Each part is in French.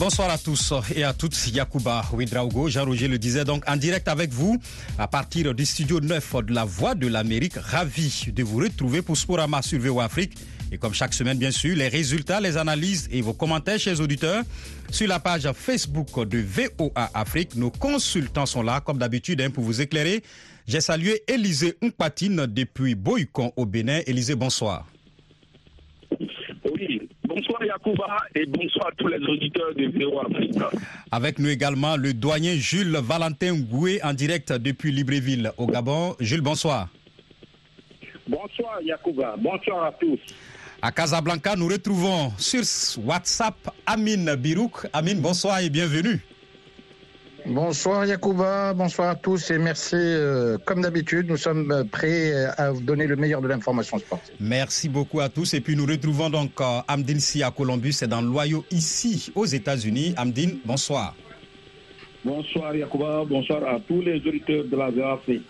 Bonsoir à tous et à toutes. Yacouba Ouidraogo, Jean-Roger le disait donc en direct avec vous à partir du studio 9 de la Voix de l'Amérique. Ravi de vous retrouver pour Sporama sur VOA Afrique. Et comme chaque semaine, bien sûr, les résultats, les analyses et vos commentaires, chers auditeurs, sur la page Facebook de VOA Afrique. Nos consultants sont là, comme d'habitude, hein, pour vous éclairer. J'ai salué Élisée Mpatine depuis Boycon au Bénin. Élisée, bonsoir. Yacouba et bonsoir à tous les auditeurs de VOA Afrique. Avec nous également le doyen Jules Valentin Goué en direct depuis Libreville au Gabon. Jules, bonsoir. Bonsoir Yacouba, bonsoir à tous. À Casablanca, nous retrouvons sur WhatsApp Amine Birouk. Amine, bonsoir et bienvenue. Bonsoir Yacouba, bonsoir à tous et merci. Euh, comme d'habitude, nous sommes prêts à vous donner le meilleur de l'information sportive. Merci beaucoup à tous. Et puis nous retrouvons donc euh, Amdine Si à Columbus, c'est dans l'Ohio ici aux États-Unis. Amdine, bonsoir. Bonsoir Yacouba, bonsoir à tous les auditeurs de la VAC.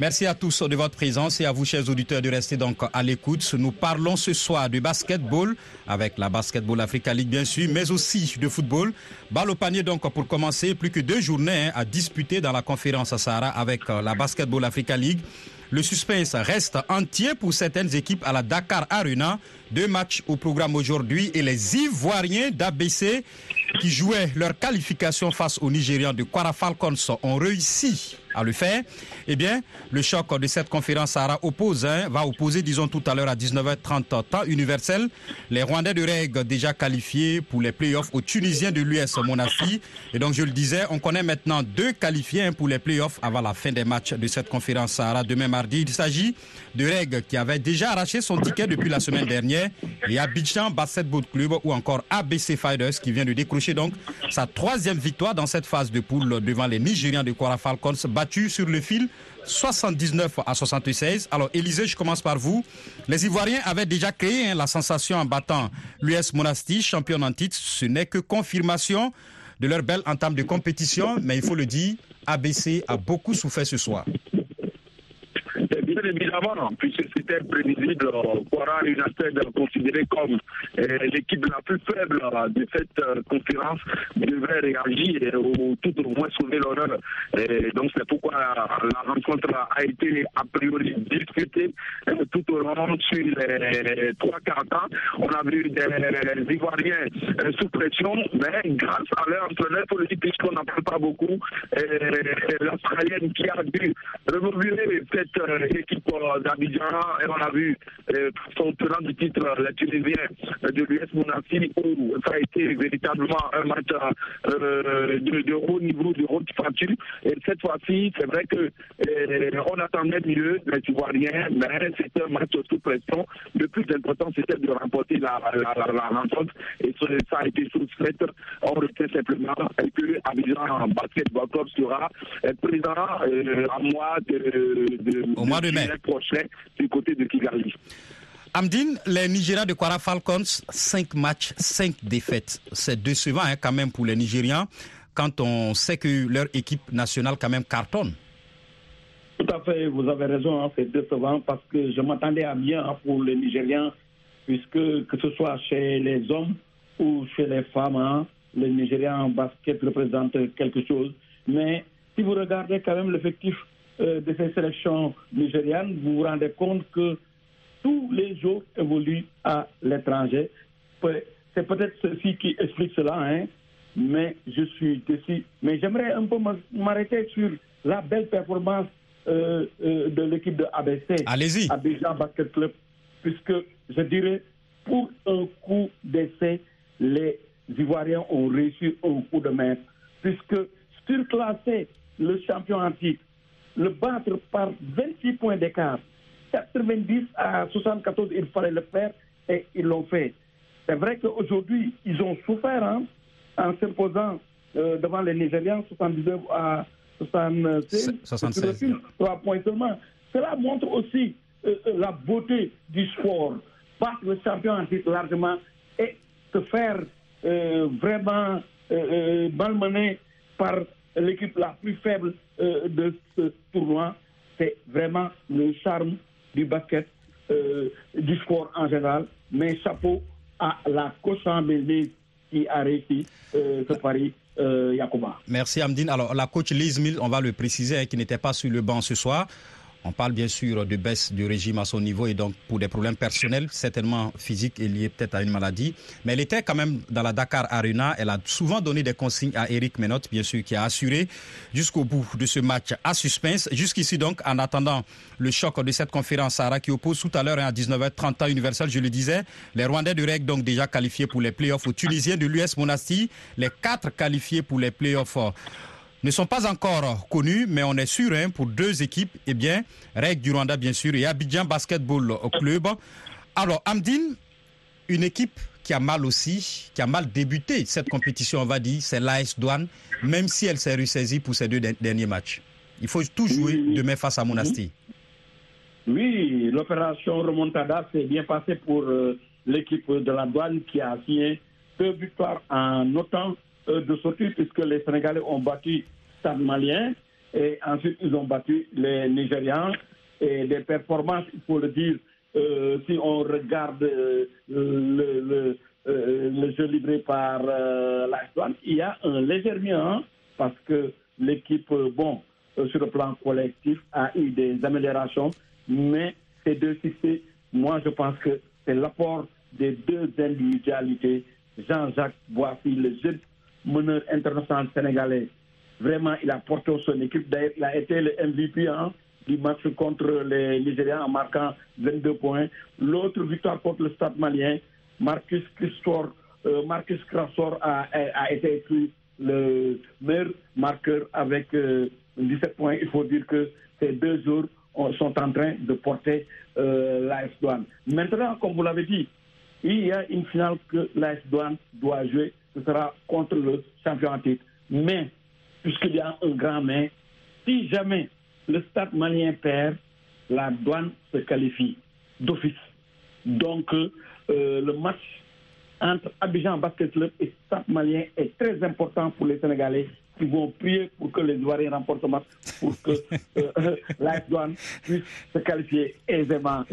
Merci à tous de votre présence et à vous, chers auditeurs, de rester donc à l'écoute. Nous parlons ce soir du basketball avec la Basketball Africa League, bien sûr, mais aussi de football. Balle au panier, donc, pour commencer, plus que deux journées hein, à disputer dans la conférence Sahara avec euh, la Basketball Africa League. Le suspense reste entier pour certaines équipes à la Dakar Arena. Deux matchs au programme aujourd'hui et les Ivoiriens d'ABC qui jouaient leur qualification face aux Nigérians de Kwara Falcons ont réussi à le faire. Eh bien, le choc de cette conférence Sahara oppose, hein, va opposer, disons tout à l'heure à 19h30 temps universel, les Rwandais de règles déjà qualifiés pour les playoffs aux Tunisiens de l'US Monassi. Et donc, je le disais, on connaît maintenant deux qualifiés hein, pour les playoffs avant la fin des matchs de cette conférence Sahara demain mardi. Il s'agit de règles qui avait déjà arraché son ticket depuis la semaine dernière et Abidjan Basketball Club ou encore ABC Fighters qui vient de décrocher donc sa troisième victoire dans cette phase de poule devant les Nigérians de Kwara Falcons battus sur le fil 79 à 76. Alors, Élisée, je commence par vous. Les Ivoiriens avaient déjà créé hein, la sensation en battant l'US Monastir, champion en titre. Ce n'est que confirmation de leur belle entame de compétition, mais il faut le dire, ABC a beaucoup souffert ce soir. Évidemment, puisque c'était prévisible, Quara United considéré comme euh, l'équipe la plus faible de cette euh, conférence devrait réagir ou tout au moins sauver l'honneur. Donc c'est pourquoi la rencontre a été a priori discutée euh, tout au long sur les trois quarts temps. On a vu des Ivoiriens sous pression, mais grâce à leur entraîneur politique, puisqu'on n'en parle pas beaucoup, l'Australienne qui a dû remobiler cette équipe d'Abidjan et on a vu son tenant du titre, le Tunisien de l'US Monassi, où ça a été véritablement un match de, de, haut niveau, de haute facture. Et cette fois-ci, c'est vrai que on attendait mieux les Ivoiriens, mais c'était un match sous pression. Le plus important, c'était de remporter la, la, la, rencontre et ça a été sous fait. On retient simplement que Abidjan Basketball Club sera présent à mois de, de, au mois de mai prochain du côté de Kigali. Amdine, les Nigérians de Kwara Falcons, 5 matchs, 5 défaites. C'est décevant hein, quand même pour les Nigérians quand on sait que leur équipe nationale quand même cartonne. Tout à fait, vous avez raison, hein, c'est décevant parce que je m'attendais à bien hein, pour les Nigériens, puisque que ce soit chez les hommes ou chez les femmes, les Nigériens en basket représentent quelque chose. Mais si vous regardez quand même l'effectif euh, de ces sélections nigérianes, vous vous rendez compte que tous les jours évoluent à l'étranger. C'est peut-être ceci qui explique cela, hein, mais je suis déçu. Mais j'aimerais un peu m'arrêter sur la belle performance euh, euh, de l'équipe de ABC. Allez-y. Abidjan Basket Club, puisque je dirais, pour un coup d'essai, les Ivoiriens ont réussi un coup de main, puisque surclasser le champion en titre, le battre par 26 points d'écart, 90 à 74, il fallait le faire et ils l'ont fait. C'est vrai qu'aujourd'hui, ils ont souffert hein, en s'imposant euh, devant les Nigérians 79 à 76, 76. 3 points seulement. Cela montre aussi euh, la beauté du sport. Battre le champion en titre largement et se faire vraiment malmené par l'équipe la plus faible de ce tournoi. C'est vraiment le charme du basket, du sport en général. Mais chapeau à la coach qui a réussi ce pari euh, Merci Amdine. Alors la coach Liz Mill, on va le préciser, hein, qui n'était pas sur le banc ce soir. On parle bien sûr de baisse du régime à son niveau et donc pour des problèmes personnels, certainement physiques et liés peut-être à une maladie. Mais elle était quand même dans la Dakar Arena. Elle a souvent donné des consignes à Eric Menot, bien sûr, qui a assuré jusqu'au bout de ce match à suspense. Jusqu'ici donc, en attendant le choc de cette conférence Sarah qui oppose tout à l'heure hein, à 19h30 temps universel, je le disais, les Rwandais de REG donc déjà qualifiés pour les playoffs aux Tunisiens de l'US Monastir, les quatre qualifiés pour les playoffs ne sont pas encore connus, mais on est sûr hein, pour deux équipes, eh bien, Règle du Rwanda bien sûr et Abidjan Basketball Club. Alors, Amdine, une équipe qui a mal aussi, qui a mal débuté cette compétition, on va dire, c'est l'AS Douane, même si elle s'est ressaisie pour ces deux derniers matchs. Il faut tout jouer demain face à Monastir. Oui, l'opération Remontada s'est bien passée pour euh, l'équipe de la douane qui a signé deux victoires en autant de sortir puisque les Sénégalais ont battu Stade Malien et ensuite ils ont battu les Nigérians. Et des performances, il faut le dire, euh, si on regarde euh, le, jeu livré par la il y a un léger mieux parce que l'équipe, bon, sur le plan collectif, a eu des améliorations, mais ces deux succès, moi je pense que c'est l'apport des deux individualités, Jean-Jacques Boissy, le jeune meneur international sénégalais. Vraiment, il a porté son équipe. D'ailleurs, il a été le MVP hein, du match contre les Nigériens en marquant 22 points. L'autre victoire contre le Stade malien, Marcus Crassor, euh, a, a, été écrit le meilleur marqueur avec 17 euh, points. Il faut dire que ces deux jours sont en train de porter euh, l'AS Douane. Maintenant, comme vous l'avez dit, il y a une finale que l'AS Douane doit jouer ce sera contre le champion en titre. Mais, puisqu'il y a un grand mais, si jamais le stade malien perd, la douane se qualifie d'office. Donc, euh, le match entre Abidjan Basket Club et Stade malien est très important pour les Sénégalais qui vont prier pour que les Ivoiriens remportent le match, pour que euh, la douane puisse se qualifier aisément.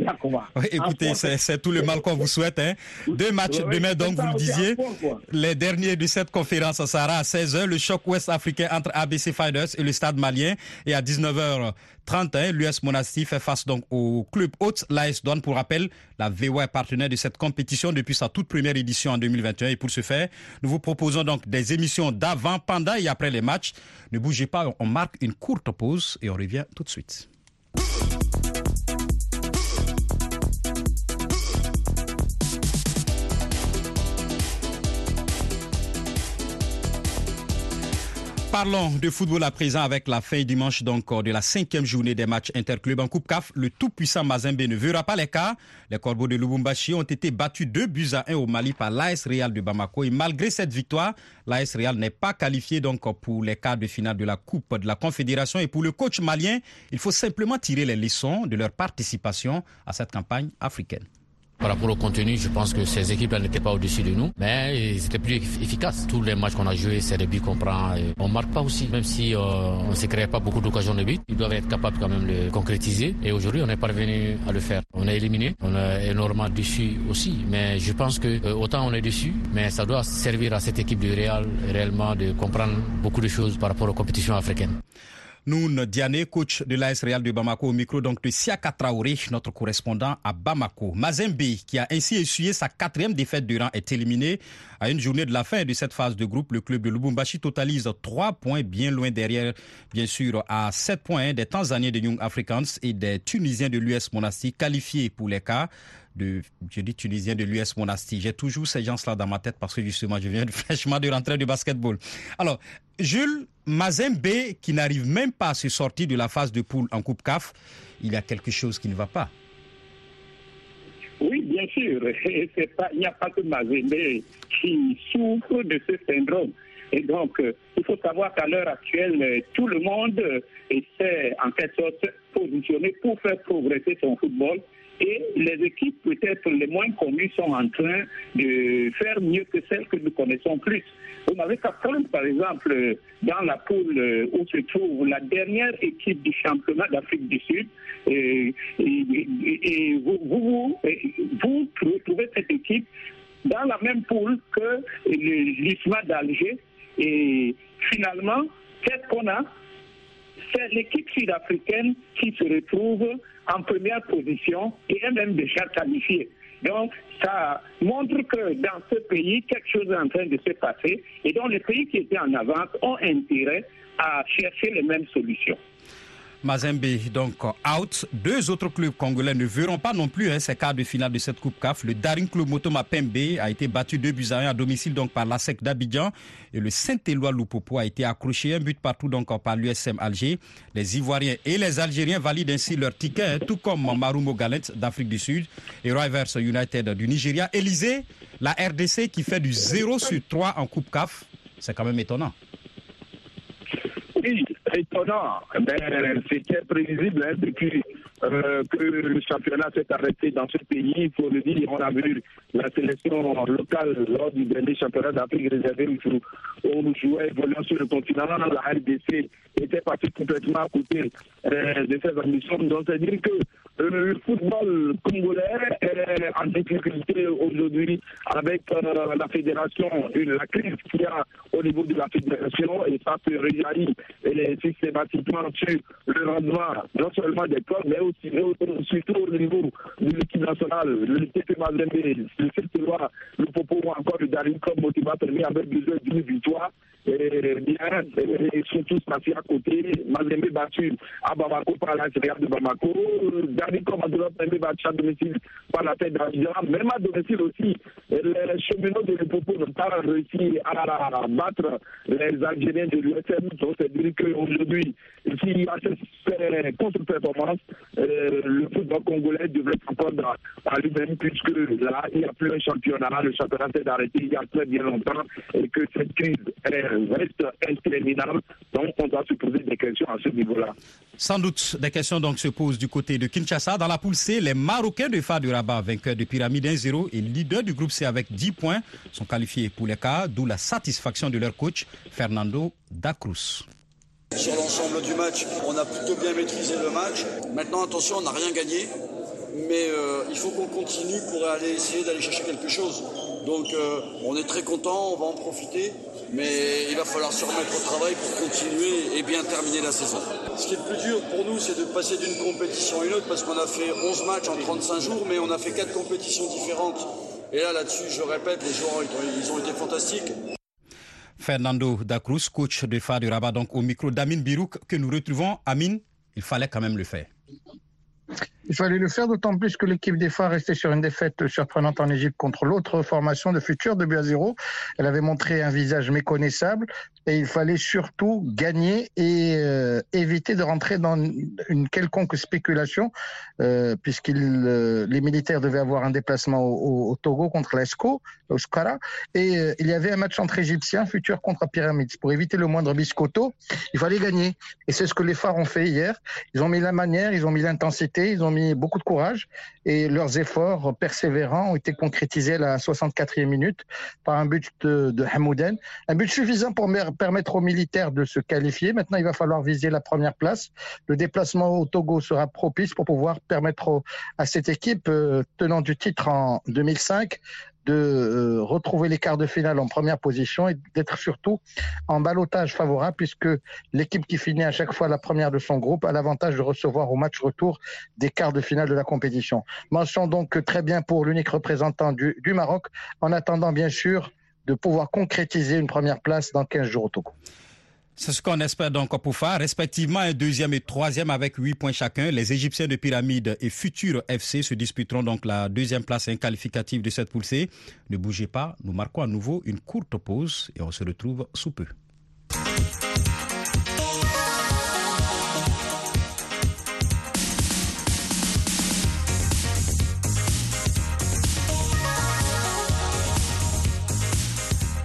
écoutez, c'est tout le mal qu'on vous souhaite. Hein. Deux matchs demain, donc vous le disiez. les derniers de cette conférence, ça sera à 16h, le choc ouest-africain entre ABC Fighters et le Stade malien. Et à 19h, 31, l'US Monastir fait face donc au club hôte, l'AS Douane. Pour rappel, la VOA est partenaire de cette compétition depuis sa toute première édition en 2021. Et pour ce faire, nous vous proposons donc des émissions d'avant, pendant et après les matchs. Ne bougez pas, on marque une courte pause et on revient tout de suite. Parlons de football à présent avec la fin dimanche donc de la cinquième journée des matchs interclubs en Coupe CAF. Le tout-puissant Mazembe ne verra pas les cas. Les Corbeaux de Lubumbashi ont été battus 2 buts à 1 au Mali par l'AS Real de Bamako. Et malgré cette victoire, l'AS Real n'est pas qualifié donc pour les quarts de finale de la Coupe de la Confédération. Et pour le coach malien, il faut simplement tirer les leçons de leur participation à cette campagne africaine. Par rapport au contenu, je pense que ces équipes-là n'étaient pas au-dessus de nous, mais ils étaient plus efficaces. Tous les matchs qu'on a joués, c'est des buts qu'on prend. On marque pas aussi, même si euh, on ne se crée pas beaucoup d'occasions de but. Ils doivent être capables quand même de concrétiser. Et aujourd'hui, on est parvenu à le faire. On est éliminé, on est énormément dessus aussi. Mais je pense que euh, autant on est dessus, mais ça doit servir à cette équipe du Real réellement de comprendre beaucoup de choses par rapport aux compétitions africaines. Noun Diane, coach de l'AS Real de Bamako, au micro donc de Siaka Traoré, notre correspondant à Bamako. Mazembe, qui a ainsi essuyé sa quatrième défaite durant, est éliminé. À une journée de la fin de cette phase de groupe, le club de Lubumbashi totalise trois points, bien loin derrière, bien sûr, à sept points des Tanzaniens de Young Africans et des Tunisiens de l'US Monastir qualifiés pour les cas de, je dis tunisien de l'US Monastir. J'ai toujours ces gens-là dans ma tête parce que justement, je viens fraîchement de rentrer du basketball. Alors, Jules Mazembe, qui n'arrive même pas à se sortir de la phase de poule en Coupe CAF, il y a quelque chose qui ne va pas. Oui, bien sûr. Il n'y a pas que Mazembe qui souffre de ce syndrome. Et donc, euh, il faut savoir qu'à l'heure actuelle, euh, tout le monde essaie en quelque sorte positionner pour faire progresser son football et les équipes peut-être les moins connues sont en train de faire mieux que celles que nous connaissons plus. On avait qu'à prendre, par exemple, dans la poule où se trouve la dernière équipe du championnat d'Afrique du Sud, et, vous, vous, vous, retrouvez cette équipe dans la même poule que l'ISMA d'Alger. Et finalement, qu'est-ce qu'on a? C'est l'équipe sud-africaine qui se retrouve en première position et est même déjà qualifiée. Donc, ça montre que dans ce pays, quelque chose est en train de se passer et donc les pays qui étaient en avance ont intérêt à chercher les mêmes solutions. Mazembe donc out. Deux autres clubs congolais ne verront pas non plus hein, ces quarts de finale de cette Coupe CAF. Le Daring Club Motoma Pembe a été battu 2 buts à 1 à domicile donc par l'ASEC d'Abidjan et le Saint-Éloi Lupopo a été accroché un but partout donc par l'USM Alger. Les Ivoiriens et les Algériens valident ainsi leur ticket, hein, tout comme Marumo Galent d'Afrique du Sud et Rivers United du Nigeria. Élysée, la RDC qui fait du 0 sur 3 en Coupe CAF, c'est quand même étonnant étonnant. Ben, C'était prévisible hein, depuis euh, que le championnat s'est arrêté dans ce pays. Il faut le dire, on a vu la sélection locale lors du dernier championnat d'Afrique réservé où on jouait volant sur le continent. La RDC était partie complètement à côté euh, de ses ambitions. Donc, c'est-à-dire que le football congolais est en difficulté aujourd'hui avec la fédération, la crise qu'il y a au niveau de la fédération et ça se réjaillit systématiquement sur le rendement non seulement des clubs mais aussi surtout au niveau de l'équipe nationale, le TP Mazembe, le CT le Popo ou encore le Daring Club Motiva permis avec besoin d'une victoire bien, ils sont tous passés à côté. Mazembe battu à Bamako par la de Bamako. Daring Club Motiva battu à domicile par la tête d'Abidjan. Même à domicile aussi, les cheminots de Popo n'ont pas réussi à battre les Algériens de l'USM. Donc, c'est dire qu'aujourd'hui, s'il y a cette contre-performance, euh, le football congolais devrait s'entendre à lui-même, puisque là, il n'y a plus un championnat. Le championnat s'est arrêté il y a très bien longtemps et que cette crise reste interminable. Donc, on doit se poser des questions à ce niveau-là. Sans doute, des questions donc se posent du côté de Kinshasa. Dans la poule C, les Marocains de Fa du vainqueurs de Pyramide 1-0 et leader du groupe C avec 10 points, sont qualifiés pour les cas, d'où la satisfaction de leur coach, Fernando Dacruz. Sur l'ensemble du match, on a plutôt bien maîtrisé le match. Maintenant, attention, on n'a rien gagné, mais euh, il faut qu'on continue pour aller essayer d'aller chercher quelque chose. Donc, euh, on est très content, on va en profiter, mais il va falloir se remettre au travail pour continuer et bien terminer la saison. Ce qui est le plus dur pour nous, c'est de passer d'une compétition à une autre parce qu'on a fait 11 matchs en 35 jours, mais on a fait 4 compétitions différentes. Et là, là-dessus, je répète, les joueurs, ils ont été fantastiques. Fernando Dacruz, coach de Phare de Rabat, donc au micro d'Amine Birouk, que nous retrouvons. Amine, il fallait quand même le faire. Il fallait le faire d'autant plus que l'équipe des phares restait sur une défaite surprenante en Égypte contre l'autre formation de futur de but à zéro. Elle avait montré un visage méconnaissable et il fallait surtout gagner et euh, éviter de rentrer dans une quelconque spéculation euh, euh, les militaires devaient avoir un déplacement au, Togo contre l'ESCO, au Skara, et euh, il y avait un match entre Égyptiens, futur contre Pyramids. Pour éviter le moindre biscotto, il fallait gagner. Et c'est ce que les phares ont fait hier. Ils ont mis la manière, ils ont mis l'intensité, ils ont mis beaucoup de courage et leurs efforts persévérants ont été concrétisés à la 64e minute par un but de, de Hamouden. Un but suffisant pour permettre aux militaires de se qualifier. Maintenant, il va falloir viser la première place. Le déplacement au Togo sera propice pour pouvoir permettre à cette équipe euh, tenant du titre en 2005 de euh, retrouver les quarts de finale en première position et d'être surtout en balotage favorable puisque l'équipe qui finit à chaque fois la première de son groupe a l'avantage de recevoir au match retour des quarts de finale de la compétition. Mention donc très bien pour l'unique représentant du, du Maroc en attendant bien sûr de pouvoir concrétiser une première place dans 15 jours au Togo. C'est ce qu'on espère donc pour faire, respectivement un deuxième et troisième avec huit points chacun. Les Égyptiens de Pyramide et Futur FC se disputeront donc la deuxième place inqualificative de cette C. Ne bougez pas, nous marquons à nouveau une courte pause et on se retrouve sous peu.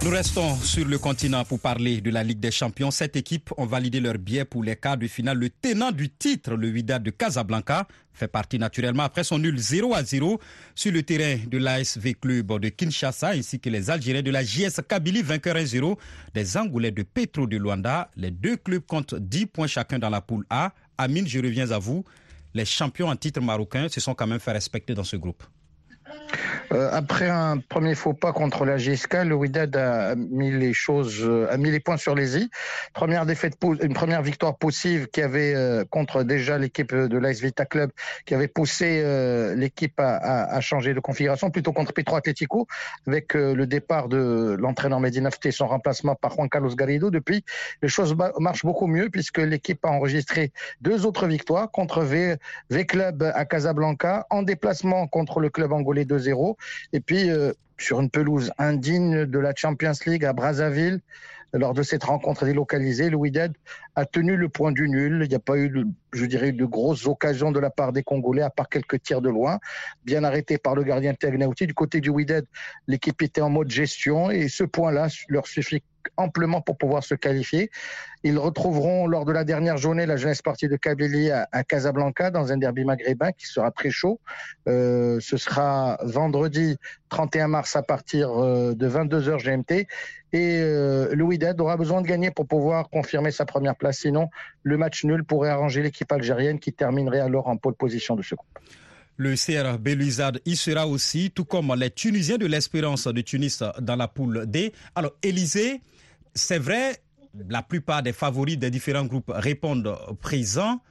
Nous restons sur le continent pour parler de la Ligue des Champions. Cette équipe ont validé leur billet pour les quarts de finale. Le tenant du titre, le Wydad de Casablanca, fait partie naturellement après son nul 0 à 0 sur le terrain de l'ASV Club de Kinshasa ainsi que les Algériens de la JS Kabylie vainqueurs 1-0 des Angolais de Petro de Luanda. Les deux clubs comptent 10 points chacun dans la poule A. Amine, je reviens à vous. Les champions en titre marocains se sont quand même fait respecter dans ce groupe. Euh, après un premier faux pas contre la GSK, le Wydad a mis les choses, euh, a mis les points sur les i. Première défaite, une première victoire possible qui avait euh, contre déjà l'équipe de l'AS Vita Club, qui avait poussé l'équipe à, changer de configuration, plutôt contre Petro Atletico, avec le départ de l'entraîneur Medina et son remplacement par Juan Carlos Garrido. Depuis, les choses marchent beaucoup mieux puisque l'équipe a enregistré deux autres victoires contre v Club à Casablanca, en déplacement contre le club angolais 2-0 et puis, euh, sur une pelouse indigne de la Champions League à Brazzaville, lors de cette rencontre délocalisée, le Wydad a tenu le point du nul. Il n'y a pas eu, je dirais, de grosses occasions de la part des Congolais, à part quelques tirs de loin, bien arrêtés par le gardien Tegnauti. Du côté du Wydad, l'équipe était en mode gestion et ce point-là leur suffit amplement pour pouvoir se qualifier. Ils retrouveront lors de la dernière journée la jeunesse partie de Kabylie à, Casablanca dans un derby maghrébin qui sera très chaud. Euh, ce sera vendredi 31 mars à partir euh, de 22h GMT. Et euh, le Wydad aura besoin de gagner pour pouvoir confirmer sa première place. Sinon, le match nul pourrait arranger l'équipe algérienne qui terminerait alors en pole position de ce groupe. Le CR Belouizade y sera aussi, tout comme les Tunisiens de l'Espérance de Tunis dans la poule D. Alors, Élysée, c'est vrai, la plupart des favoris des différents groupes répondent présents,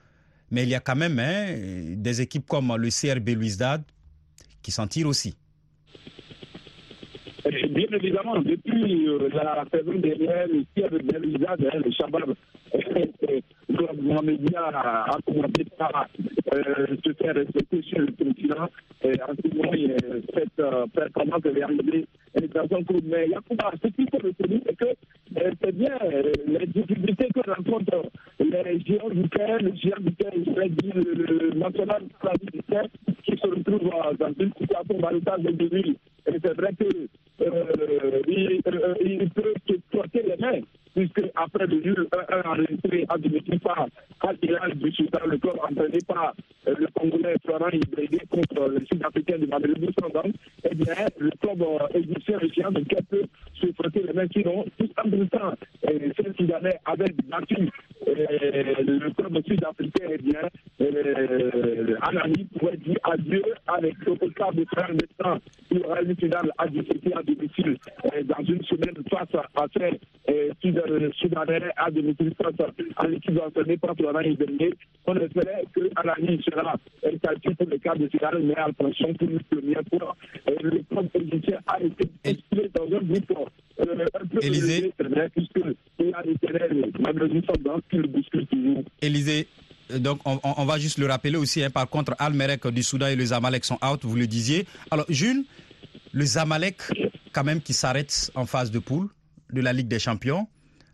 mais il y a quand même hein, des équipes comme le CR Belouizdad qui s'en tirent aussi. Bien évidemment, depuis euh, la saison dernière, le CR Belouizdad, hein, le Shabab, le média a, commencé par euh, se faire respecter sur le continent. En ce moment, cette performance est arrivée dans un club. Mais Yacouba, ce qu'il faut retenir, c'est que euh, c'est bien euh, les difficultés que rencontrent les géants du terrain, le géant du dire le, national du terrain, qui se retrouve dans une situation maritale de début. Et c'est vrai il peut les après le 1-1 enregistré à domicile par du Soudan, le corps entraîné par euh, le Congolais Florent Ibrédé contre le Sud-Africain de Madrid Boussandang, eh bien, le club euh, égyptien réussit de peut se frotter les mains, sinon, tout en même temps, euh, ces Soudanais avaient battu le club sud-africain, eh bien, euh, Anani pourrait dire adieu avec le cas de frère temps. Aura une finale à discuter à domicile dans une semaine face à ces Soudanais à domicile face à l'équipe par. On espérait que Anani sera qualifié pour le de finale, mais en fonction pour une première fois, le club égyptien a été expulsé dans un groupe euh, bousculent toujours. Élysée, donc on, on, va juste le rappeler aussi. Hein, par contre, Al-Merek du Soudan et le Zamalek sont out, vous le disiez. Alors, Jules, le Zamalek, quand même, qui s'arrête en phase de poule de la Ligue des Champions,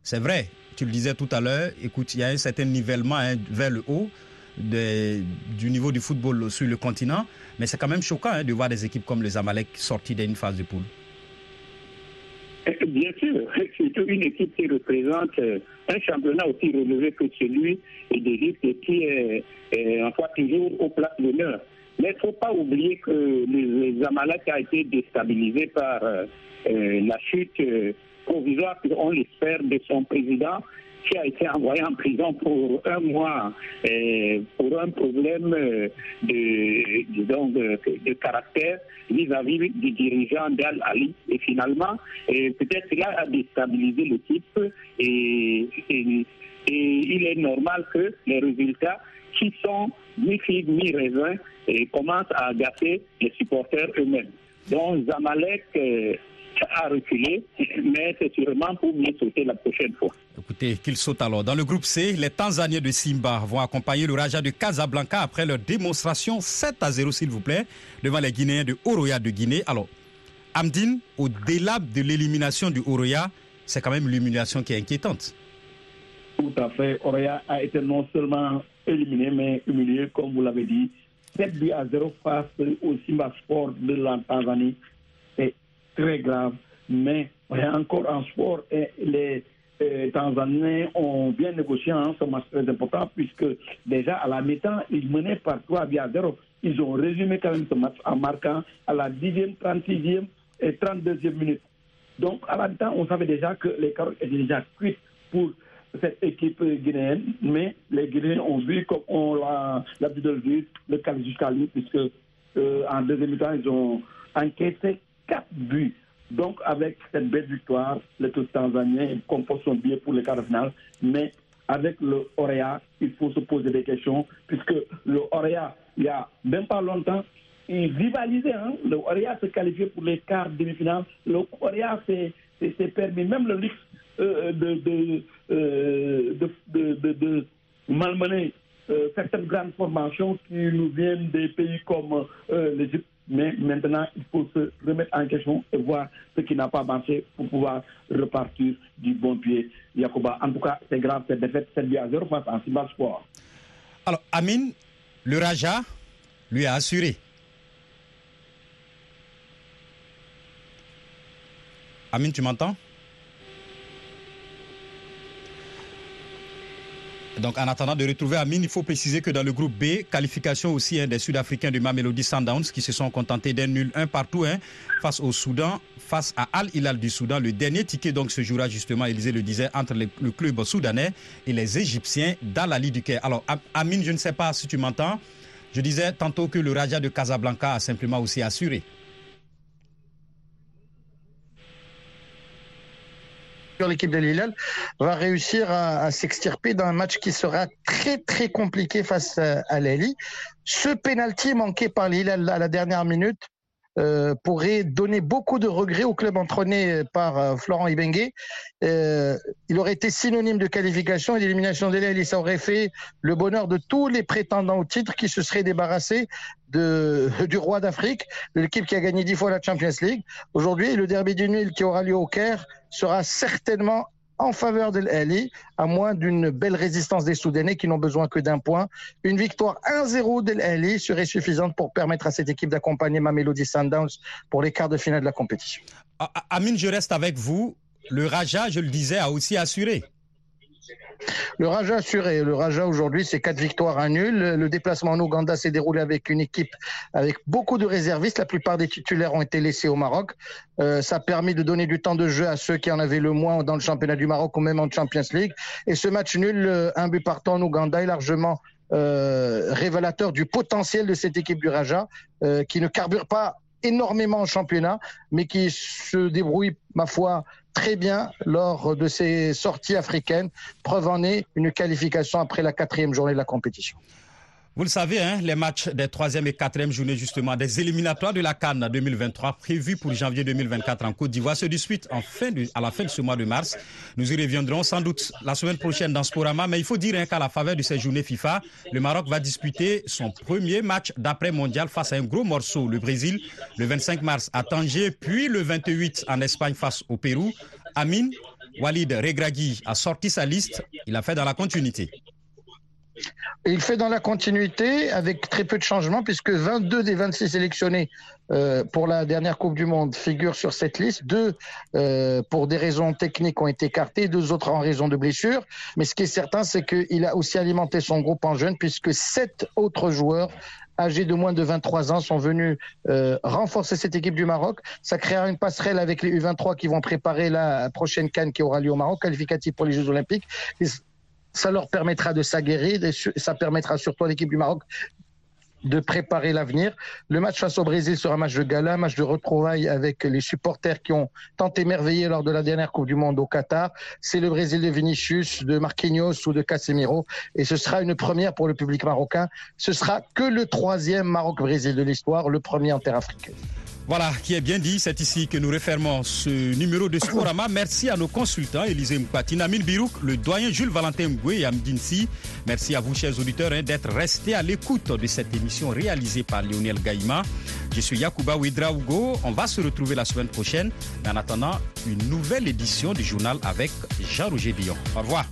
c'est vrai. Tu le disais tout à l'heure. Écoute, il y a un certain nivellement hein, vers le haut. Du niveau du football sur le continent, mais c'est quand même choquant hein, de voir des équipes comme le Zamalek sortir d'une phase de poule. Bien sûr, c'est une équipe qui représente euh, un championnat aussi relevé que celui d'Égypte et qui est, en fait toujours au place d'honneur. Mais il ne faut pas oublier que le Zamalek a été déstabilisé par euh, euh, la chute provisoire, on l'espère, de son président qui a été envoyé en prison pour un mois euh, pour un problème euh, de, de, caractère vis-à-vis du dirigeant d'Al Ali. Et finalement, euh, peut-être cela a déstabilisé l'équipe et, et, il est normal que les résultats qui sont mi-figue, mi-raisin commencent à agacer les supporters eux-mêmes. Donc Zamalek a reculé, mais c'est sûrement pour mieux sauter la prochaine fois. Écoutez, qu'il saute alors. Dans le groupe C, les Tanzaniens de Simba vont accompagner le Raja de Casablanca après leur démonstration 7 à 0, s'il vous plaît, devant les Guinéens de Oroya de Guinée. Alors, Amdine, au-delà de l'élimination du Oroya, c'est quand même l'humiliation qui est inquiétante. Tout à fait. Oroya a été non seulement éliminé, mais humilié, comme vous l'avez dit. 7 buts à 0 face au Simba Sport de la Tanzanie très grave, mais encore en sport, et les Tanzaniens ont bien négocié hein, ce match très important puisque déjà à la mi-temps, ils menaient par 3 à 0. Ils ont résumé quand même ce match en marquant à la 10e, 36e et 32e minute. Donc à la mi-temps, on savait déjà que les carottes étaient déjà cuites pour cette équipe guinéenne, mais les Guinéens ont vu, comme on l'a l'habitude de le dire, le cas jusqu'à lui, puisque euh, en deuxième mi-temps, ils ont encaissé quatre buts. Donc, avec cette belle victoire, les Tanzaniens composent son billet pour les quarts de finale. Mais avec le Orea, il faut se poser des questions, puisque le Orea, il n'y a même pas longtemps, il rivalisait. Hein? Le Orea se qualifiait pour les quarts demi-finale. Le Orea s'est permis, même le luxe euh, de, de, euh, de, de, de, malmener euh, certaines grandes formations qui nous viennent des pays comme l'Égypte mais maintenant, il faut se remettre en question et voir ce qui n'a pas marché pour pouvoir repartir du bon pied. Yakuba, en tout cas, c'est grave cette défaite, c'est à 0 face à Simba Sport. Alors, Amine, le Raja lui a assuré. Amine, tu m'entends? Donc, en attendant de retrouver Amine, il faut préciser que dans le groupe B, qualification aussi hein, des Sud-Africains du Mamelody Sundowns qui se sont contentés d'un nul un partout hein, face au Soudan, face à Al Hilal du Soudan. Le dernier ticket donc se jouera justement, Élisée le disait, entre le, club soudanais et les Égyptiens dans la Ligue du Caire. Alors, Amine, je ne sais pas si tu m'entends. Je disais tantôt que le Raja de Casablanca a simplement aussi assuré. L'équipe de Lille va réussir à, s'extirper d'un match qui sera très très compliqué face à l'Eli. Ce penalty manqué par Lille à la dernière minute euh, pourrait donner beaucoup de regrets au club entraîné par euh, Florent Ibengue. Euh, il aurait été synonyme de qualification et d'élimination de et ça aurait fait le bonheur de tous les prétendants au titre qui se seraient débarrassés de, du roi d'Afrique, l'équipe qui a gagné dix fois la Champions League. Aujourd'hui, le derby du Nil qui aura lieu au Caire sera certainement en faveur de l'Ali, à moins d'une belle résistance des Soudanais qui n'ont besoin que d'un point. Une victoire 1-0 de l'Ali serait suffisante pour permettre à cette équipe d'accompagner Mamelody Sundowns pour les quarts de finale de la compétition. Ah, ah, Amine, je reste avec vous. Le Raja, je le disais, a aussi assuré. Le Raja assuré. Le Raja aujourd'hui, c'est quatre victoires à nul. Le déplacement en Ouganda s'est déroulé avec une équipe avec beaucoup de réservistes. La plupart des titulaires ont été laissés au Maroc. Euh, ça a permis de donner du temps de jeu à ceux qui en avaient le moins dans le championnat du Maroc ou même en Champions League. Et ce match nul, euh, un but partant en Ouganda, est largement euh, révélateur du potentiel de cette équipe du Raja, qui ne carbure pas énormément en championnat, mais qui se débrouille, ma foi, très bien lors de ces sorties africaines. Preuve en est une qualification après la quatrième journée de la compétition. Vous le savez, hein, les matchs des troisième et quatrième journées justement des éliminatoires de la Cannes 2023 prévus pour janvier 2024 en Côte d'Ivoire se disputent à la fin de ce mois de mars. Nous y reviendrons sans doute la semaine prochaine dans Sporama, mais il faut dire hein, qu'à la faveur de ces journées FIFA, le Maroc va disputer son premier match d'après-mondial face à un gros morceau, le Brésil, le 25 mars à Tanger, puis le 28 en Espagne face au Pérou. Amin Walid Regragui a sorti sa liste, il a fait dans la continuité. Il fait dans la continuité avec très peu de changements puisque 22 des 26 sélectionnés euh, pour la dernière Coupe du Monde figurent sur cette liste. Deux, euh, pour des raisons techniques, ont été écartés, deux autres en raison de blessures. Mais ce qui est certain, c'est qu'il a aussi alimenté son groupe en jeunes puisque sept autres joueurs âgés de moins de 23 ans sont venus euh, renforcer cette équipe du Maroc. Ça créera une passerelle avec les U23 qui vont préparer la prochaine canne qui aura lieu au Maroc, qualificative pour les Jeux Olympiques ça leur permettra de s'aguerrir, ça permettra surtout à l'équipe du Maroc de préparer l'avenir. Le match face au Brésil sera un match de gala, un match de retrouvailles avec les supporters qui ont tant émerveillé lors de la dernière Coupe du Monde au Qatar. C'est le Brésil de Vinicius, de Marquinhos ou de Casemiro. Et ce sera une première pour le public marocain. Ce sera que le troisième Maroc-Brésil de l'histoire, le premier en terre africaine. Voilà, qui est bien dit. C'est ici que nous refermons ce numéro de Sporama. Merci à nos consultants, Élisée Moukati, Namil Birouk, le doyen Jules Valentin Mboué et Amdinsi. Merci à vous, chers auditeurs, hein, d'être restés à l'écoute de cette émission réalisée par Lionel Gaïma. Je suis Yacouba Ouedraogo. On va se retrouver la semaine prochaine. En attendant, une nouvelle édition du journal avec Jean-Roger Dion. Au revoir.